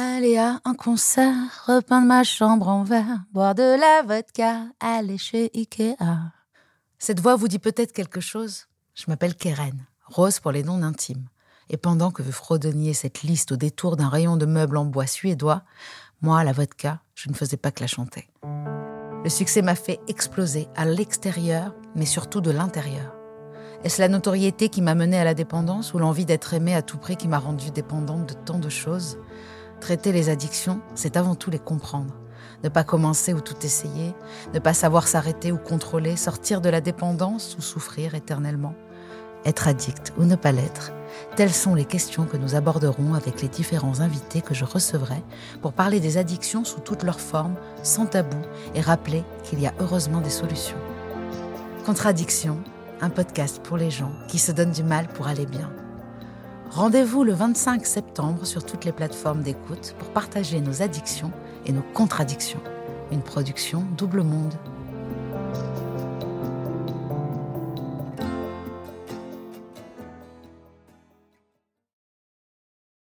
Aller à un concert, repeindre ma chambre en verre, boire de la vodka, aller chez Ikea. Cette voix vous dit peut-être quelque chose? Je m'appelle Keren, Rose pour les noms intimes. Et pendant que vous fredonniez cette liste au détour d'un rayon de meubles en bois suédois, moi, la vodka, je ne faisais pas que la chanter. Le succès m'a fait exploser à l'extérieur, mais surtout de l'intérieur. Est-ce la notoriété qui m'a menée à la dépendance ou l'envie d'être aimée à tout prix qui m'a rendue dépendante de tant de choses? Traiter les addictions, c'est avant tout les comprendre. Ne pas commencer ou tout essayer, ne pas savoir s'arrêter ou contrôler, sortir de la dépendance ou souffrir éternellement. Être addict ou ne pas l'être, telles sont les questions que nous aborderons avec les différents invités que je recevrai pour parler des addictions sous toutes leurs formes, sans tabou, et rappeler qu'il y a heureusement des solutions. Contradiction, un podcast pour les gens qui se donnent du mal pour aller bien. Rendez-vous le 25 septembre sur toutes les plateformes d'écoute pour partager nos addictions et nos contradictions. Une production Double Monde